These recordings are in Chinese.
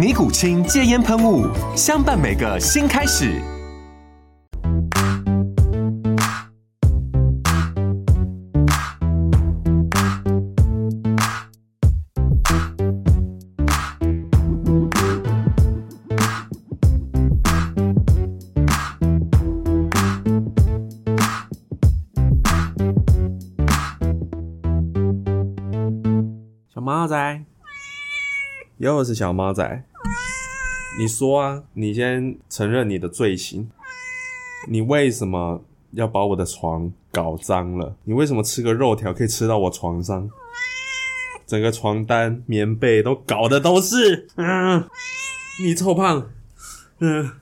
尼古清戒烟喷雾，相伴每个新开始。小猫仔，又是小猫仔。你说啊，你先承认你的罪行。你为什么要把我的床搞脏了？你为什么吃个肉条可以吃到我床上？整个床单、棉被都搞的都是。嗯，你臭胖。嗯，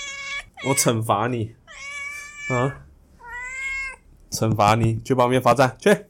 我惩罚你。啊，惩罚你，去旁边罚站去。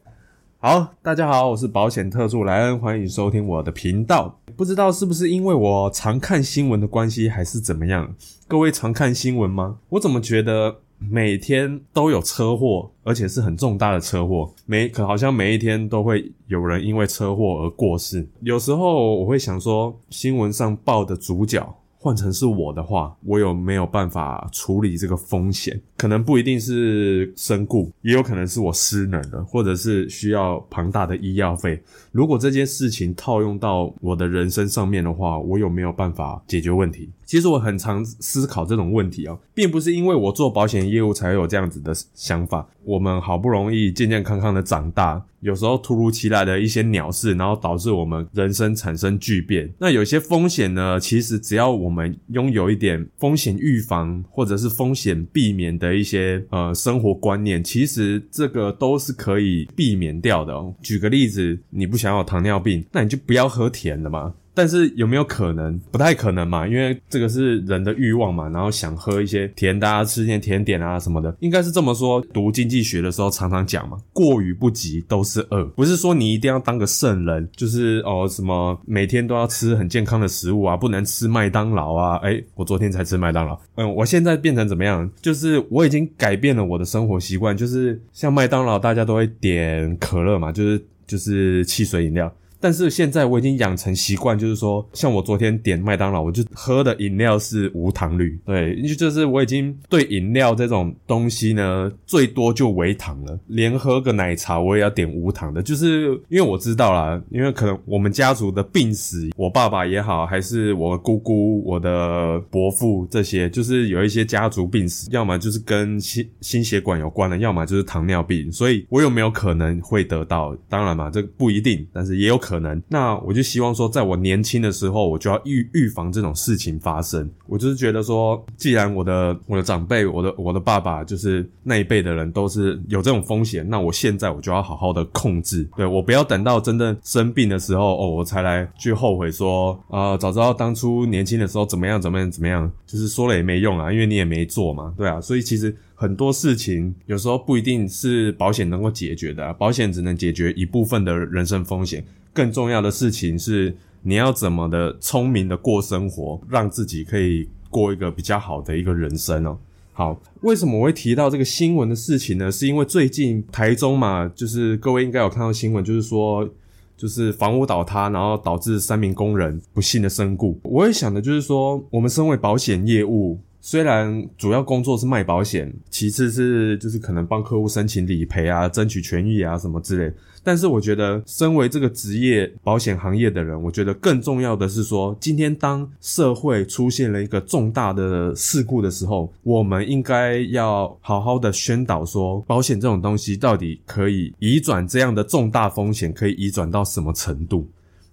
好，大家好，我是保险特助莱恩，欢迎收听我的频道。不知道是不是因为我常看新闻的关系，还是怎么样？各位常看新闻吗？我怎么觉得每天都有车祸，而且是很重大的车祸，每可好像每一天都会有人因为车祸而过世。有时候我会想说，新闻上报的主角。换成是我的话，我有没有办法处理这个风险？可能不一定是身故，也有可能是我失能了，或者是需要庞大的医药费。如果这件事情套用到我的人生上面的话，我有没有办法解决问题？其实我很常思考这种问题啊，并不是因为我做保险业务才有这样子的想法。我们好不容易健健康康的长大，有时候突如其来的一些鸟事，然后导致我们人生产生巨变。那有些风险呢，其实只要我们拥有一点风险预防或者是风险避免的一些呃生活观念，其实这个都是可以避免掉的。哦。举个例子，你不想要糖尿病，那你就不要喝甜的嘛。但是有没有可能？不太可能嘛，因为这个是人的欲望嘛，然后想喝一些甜的啊，吃一些甜点啊什么的，应该是这么说。读经济学的时候常常讲嘛，过于不及都是恶，不是说你一定要当个圣人，就是哦什么每天都要吃很健康的食物啊，不能吃麦当劳啊。诶，我昨天才吃麦当劳，嗯，我现在变成怎么样？就是我已经改变了我的生活习惯，就是像麦当劳大家都会点可乐嘛，就是就是汽水饮料。但是现在我已经养成习惯，就是说，像我昨天点麦当劳，我就喝的饮料是无糖绿，对，因为就是我已经对饮料这种东西呢，最多就微糖了，连喝个奶茶我也要点无糖的，就是因为我知道啦，因为可能我们家族的病史，我爸爸也好，还是我姑姑、我的伯父这些，就是有一些家族病史，要么就是跟心心血管有关的，要么就是糖尿病，所以我有没有可能会得到？当然嘛，这不一定，但是也有。可可能，那我就希望说，在我年轻的时候，我就要预预防这种事情发生。我就是觉得说，既然我的我的长辈，我的我的爸爸，就是那一辈的人都是有这种风险，那我现在我就要好好的控制。对我不要等到真正生病的时候，哦，我才来去后悔说，啊，早知道当初年轻的时候怎么样怎么样怎么样，就是说了也没用啊，因为你也没做嘛，对啊，所以其实。很多事情有时候不一定是保险能够解决的，保险只能解决一部分的人生风险。更重要的事情是，你要怎么的聪明的过生活，让自己可以过一个比较好的一个人生哦。好，为什么我会提到这个新闻的事情呢？是因为最近台中嘛，就是各位应该有看到新闻，就是说，就是房屋倒塌，然后导致三名工人不幸的身故。我也想的就是说，我们身为保险业务。虽然主要工作是卖保险，其次是就是可能帮客户申请理赔啊、争取权益啊什么之类。但是我觉得，身为这个职业保险行业的人，我觉得更重要的是说，今天当社会出现了一个重大的事故的时候，我们应该要好好的宣导说，保险这种东西到底可以移转这样的重大风险，可以移转到什么程度？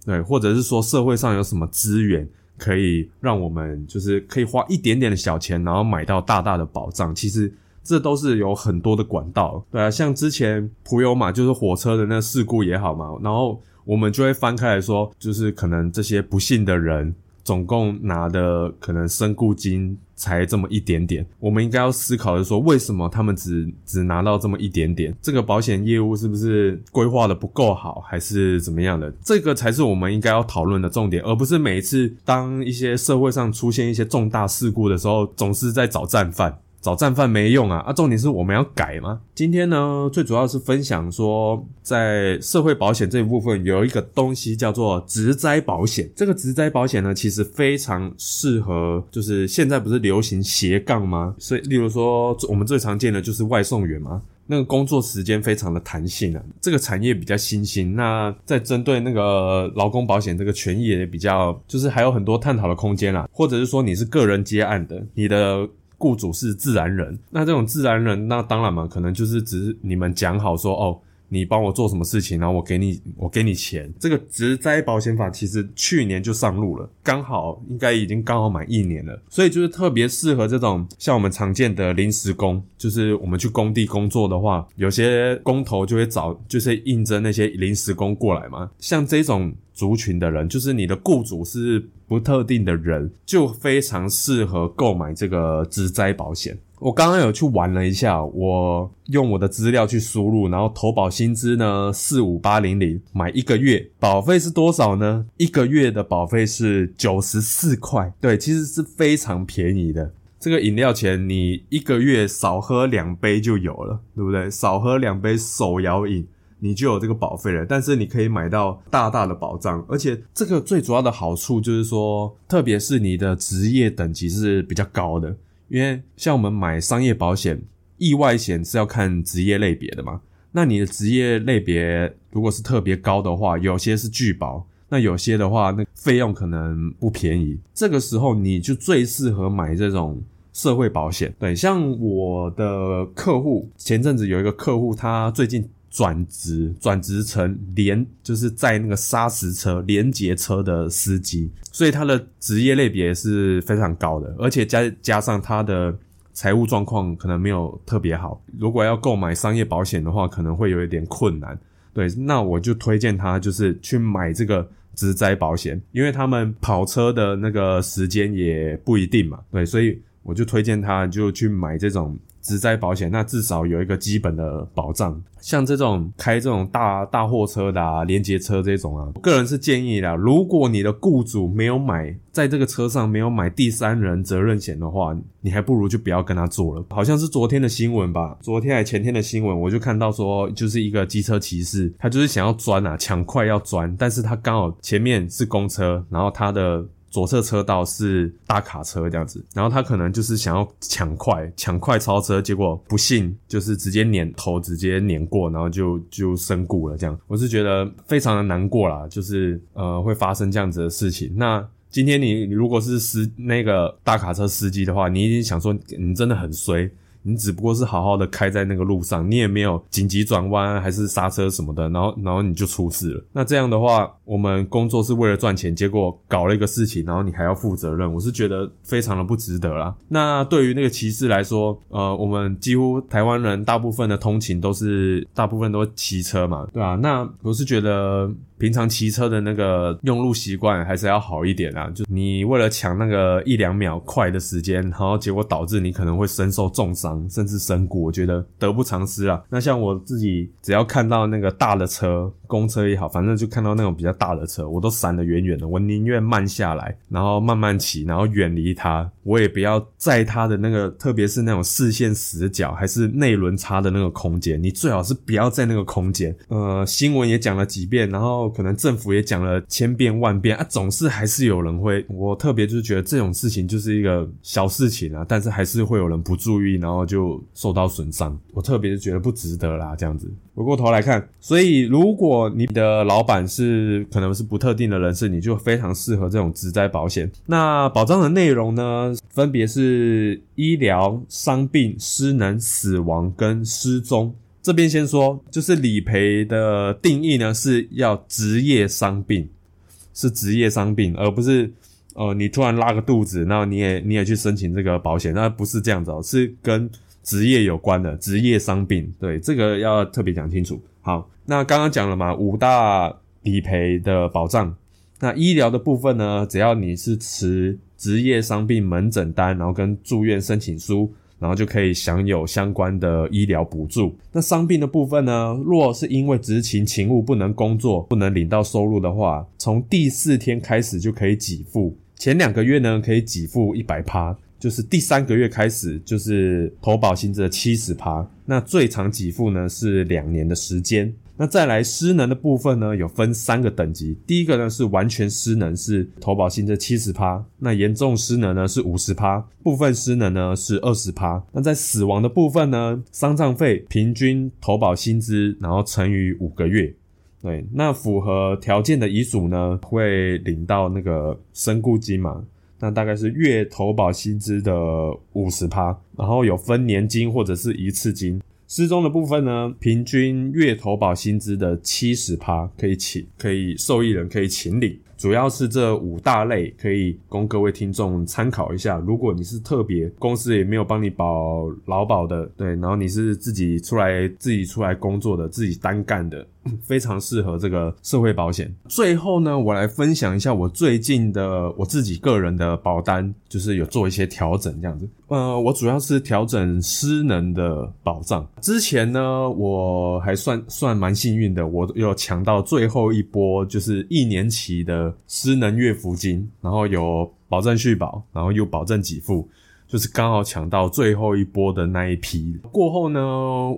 对，或者是说社会上有什么资源？可以让我们就是可以花一点点的小钱，然后买到大大的保障。其实这都是有很多的管道，对啊，像之前普悠玛就是火车的那事故也好嘛，然后我们就会翻开来说，就是可能这些不幸的人。总共拿的可能身故金才这么一点点，我们应该要思考的说，为什么他们只只拿到这么一点点？这个保险业务是不是规划的不够好，还是怎么样的？这个才是我们应该要讨论的重点，而不是每一次当一些社会上出现一些重大事故的时候，总是在找战犯。找战犯没用啊！啊，重点是我们要改吗？今天呢，最主要是分享说，在社会保险这一部分有一个东西叫做职灾保险。这个职灾保险呢，其实非常适合，就是现在不是流行斜杠吗？所以，例如说，我们最常见的就是外送员嘛，那个工作时间非常的弹性啊。这个产业比较新兴，那在针对那个劳工保险这个权益也比较，就是还有很多探讨的空间啦。或者是说，你是个人接案的，你的。雇主是自然人，那这种自然人，那当然嘛，可能就是只是你们讲好说，哦，你帮我做什么事情，然后我给你，我给你钱。这个职灾保险法其实去年就上路了，刚好应该已经刚好满一年了，所以就是特别适合这种像我们常见的临时工，就是我们去工地工作的话，有些工头就会找，就是应征那些临时工过来嘛，像这种。族群的人，就是你的雇主是不特定的人，就非常适合购买这个职灾保险。我刚刚有去玩了一下，我用我的资料去输入，然后投保薪资呢四五八零零，买一个月保费是多少呢？一个月的保费是九十四块，对，其实是非常便宜的。这个饮料钱你一个月少喝两杯就有了，对不对？少喝两杯手摇饮。你就有这个保费了，但是你可以买到大大的保障，而且这个最主要的好处就是说，特别是你的职业等级是比较高的，因为像我们买商业保险，意外险是要看职业类别的嘛。那你的职业类别如果是特别高的话，有些是拒保，那有些的话，那费用可能不便宜。这个时候你就最适合买这种社会保险。对，像我的客户，前阵子有一个客户，他最近。转职转职成连就是在那个砂石车连接车的司机，所以他的职业类别是非常高的，而且加加上他的财务状况可能没有特别好，如果要购买商业保险的话，可能会有一点困难。对，那我就推荐他就是去买这个职灾保险，因为他们跑车的那个时间也不一定嘛。对，所以我就推荐他就去买这种。职灾保险，那至少有一个基本的保障。像这种开这种大大货车的啊，连接车这种啊，我个人是建议啦，如果你的雇主没有买，在这个车上没有买第三人责任险的话，你还不如就不要跟他做了。好像是昨天的新闻吧，昨天还前天的新闻，我就看到说，就是一个机车骑士，他就是想要钻啊，抢快要钻，但是他刚好前面是公车，然后他的。左侧车道是大卡车这样子，然后他可能就是想要抢快抢快超车，结果不幸就是直接碾头，直接碾过，然后就就身故了。这样我是觉得非常的难过啦，就是呃会发生这样子的事情。那今天你如果是司那个大卡车司机的话，你一定想说你真的很衰。你只不过是好好的开在那个路上，你也没有紧急转弯还是刹车什么的，然后然后你就出事了。那这样的话，我们工作是为了赚钱，结果搞了一个事情，然后你还要负责任，我是觉得非常的不值得啦。那对于那个骑士来说，呃，我们几乎台湾人大部分的通勤都是大部分都骑车嘛，对啊？那我是觉得。平常骑车的那个用路习惯还是要好一点啊！就你为了抢那个一两秒快的时间，然后结果导致你可能会身受重伤，甚至身故，我觉得得不偿失啊。那像我自己，只要看到那个大的车，公车也好，反正就看到那种比较大的车，我都闪得远远的。我宁愿慢下来，然后慢慢骑，然后远离它，我也不要在它的那个，特别是那种视线死角还是内轮差的那个空间，你最好是不要在那个空间。呃，新闻也讲了几遍，然后 可能政府也讲了千遍万遍啊，总是还是有人会。我特别就是觉得这种事情就是一个小事情啊，但是还是会有人不注意，然后就受到损伤。我特别是觉得不值得啦，这样子。回过头来看，所以如果你的老板是可能是不特定的人士，你就非常适合这种职灾保险。那保障的内容呢，分别是医疗、伤病、失能、死亡跟失踪。这边先说，就是理赔的定义呢，是要职业伤病，是职业伤病，而不是呃你突然拉个肚子，然后你也你也去申请这个保险，那不是这样子哦，是跟。职业有关的职业伤病，对这个要特别讲清楚。好，那刚刚讲了嘛，五大理赔的保障。那医疗的部分呢，只要你是持职业伤病门诊单，然后跟住院申请书，然后就可以享有相关的医疗补助。那伤病的部分呢，若是因为执勤勤务不能工作，不能领到收入的话，从第四天开始就可以给付。前两个月呢，可以给付一百趴。就是第三个月开始，就是投保薪资的七十趴，那最长给付呢是两年的时间。那再来失能的部分呢，有分三个等级，第一个呢是完全失能，是投保薪资七十趴，那严重失能呢是五十趴，部分失能呢是二十趴。那在死亡的部分呢，丧葬费平均投保薪资，然后乘以五个月，对，那符合条件的遗属呢会领到那个身故金嘛。那大概是月投保薪资的五十趴，然后有分年金或者是一次金。失踪的部分呢，平均月投保薪资的七十趴可以请，可以受益人可以请领。主要是这五大类可以供各位听众参考一下。如果你是特别公司也没有帮你保劳保的，对，然后你是自己出来自己出来工作的，自己单干的。非常适合这个社会保险。最后呢，我来分享一下我最近的我自己个人的保单，就是有做一些调整这样子。呃，我主要是调整失能的保障。之前呢，我还算算蛮幸运的，我有抢到最后一波，就是一年期的失能月福金，然后有保证续保，然后又保证给付，就是刚好抢到最后一波的那一批。过后呢，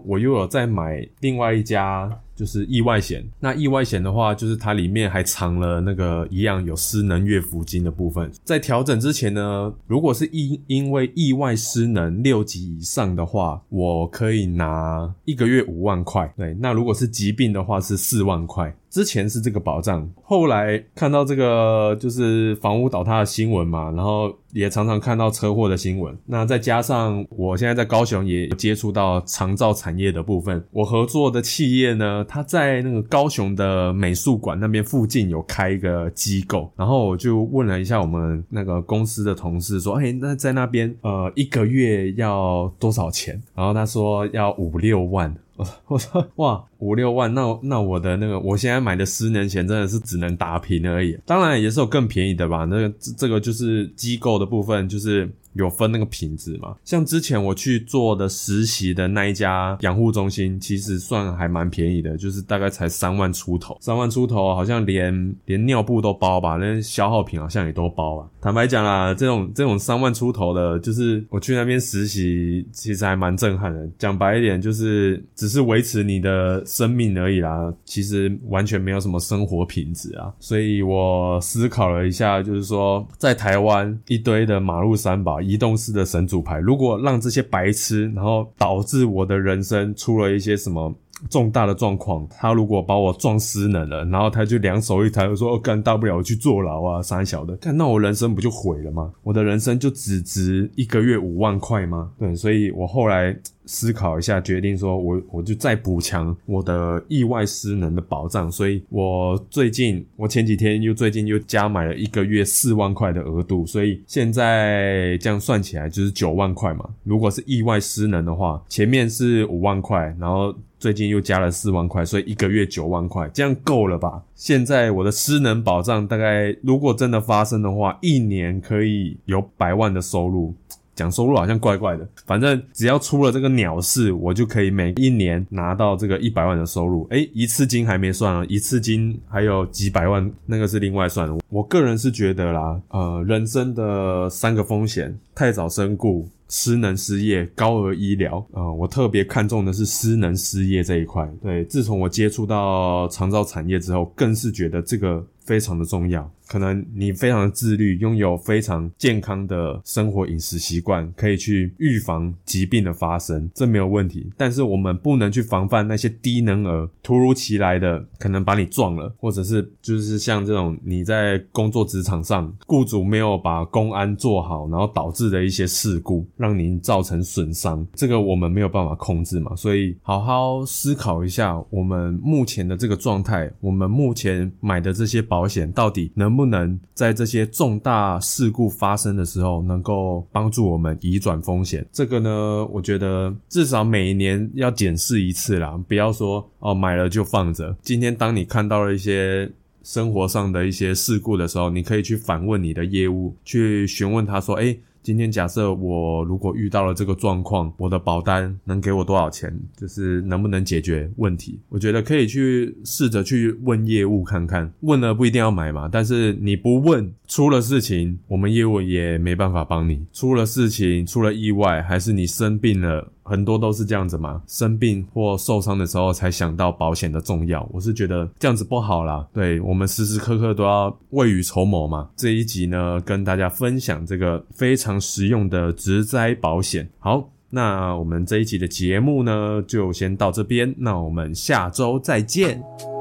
我又有再买另外一家。就是意外险，那意外险的话，就是它里面还藏了那个一样有失能月抚金的部分。在调整之前呢，如果是因因为意外失能六级以上的话，我可以拿一个月五万块。对，那如果是疾病的话是四万块。之前是这个保障，后来看到这个就是房屋倒塌的新闻嘛，然后也常常看到车祸的新闻。那再加上我现在在高雄也接触到长照产业的部分，我合作的企业呢。他在那个高雄的美术馆那边附近有开一个机构，然后我就问了一下我们那个公司的同事，说：“哎，那在那边呃一个月要多少钱？”然后他说要五六万。我说：“哇，五六万，那那我的那个我现在买的十年前真的是只能打平而已。当然也是有更便宜的吧？那个这个就是机构的部分，就是。”有分那个品质嘛？像之前我去做的实习的那一家养护中心，其实算还蛮便宜的，就是大概才三万出头，三万出头，好像连连尿布都包吧，那消耗品好像也都包啊。坦白讲啦，这种这种三万出头的，就是我去那边实习，其实还蛮震撼的。讲白一点，就是只是维持你的生命而已啦，其实完全没有什么生活品质啊。所以我思考了一下，就是说在台湾一堆的马路三宝。移动式的神主牌，如果让这些白痴，然后导致我的人生出了一些什么重大的状况，他如果把我撞失能了，然后他就两手一抬，说：“哦，干大不了我去坐牢啊，三小的，干那我人生不就毁了吗？我的人生就只值一个月五万块吗？对，所以我后来。思考一下，决定说，我我就再补强我的意外失能的保障，所以我最近，我前几天又最近又加买了一个月四万块的额度，所以现在这样算起来就是九万块嘛。如果是意外失能的话，前面是五万块，然后最近又加了四万块，所以一个月九万块，这样够了吧？现在我的失能保障大概，如果真的发生的话，一年可以有百万的收入。讲收入好像怪怪的，反正只要出了这个鸟事，我就可以每一年拿到这个一百万的收入。诶，一次金还没算啊，一次金还有几百万，那个是另外算的。我个人是觉得啦，呃，人生的三个风险：太早身故。失能失业、高额医疗，呃，我特别看重的是失能失业这一块。对，自从我接触到长照产业之后，更是觉得这个非常的重要。可能你非常的自律，拥有非常健康的生活饮食习惯，可以去预防疾病的发生，这没有问题。但是我们不能去防范那些低能儿突如其来的可能把你撞了，或者是就是像这种你在工作职场上，雇主没有把公安做好，然后导致的一些事故，让您造成损伤，这个我们没有办法控制嘛。所以好好思考一下，我们目前的这个状态，我们目前买的这些保险到底能。不能在这些重大事故发生的时候，能够帮助我们移转风险？这个呢，我觉得至少每一年要检视一次啦，不要说哦买了就放着。今天当你看到了一些生活上的一些事故的时候，你可以去反问你的业务，去询问他说：“哎。”今天假设我如果遇到了这个状况，我的保单能给我多少钱？就是能不能解决问题？我觉得可以去试着去问业务看看，问了不一定要买嘛，但是你不问，出了事情，我们业务也没办法帮你。出了事情，出了意外，还是你生病了。很多都是这样子嘛，生病或受伤的时候才想到保险的重要。我是觉得这样子不好啦，对我们时时刻刻都要未雨绸缪嘛。这一集呢，跟大家分享这个非常实用的植灾保险。好，那我们这一集的节目呢，就先到这边。那我们下周再见。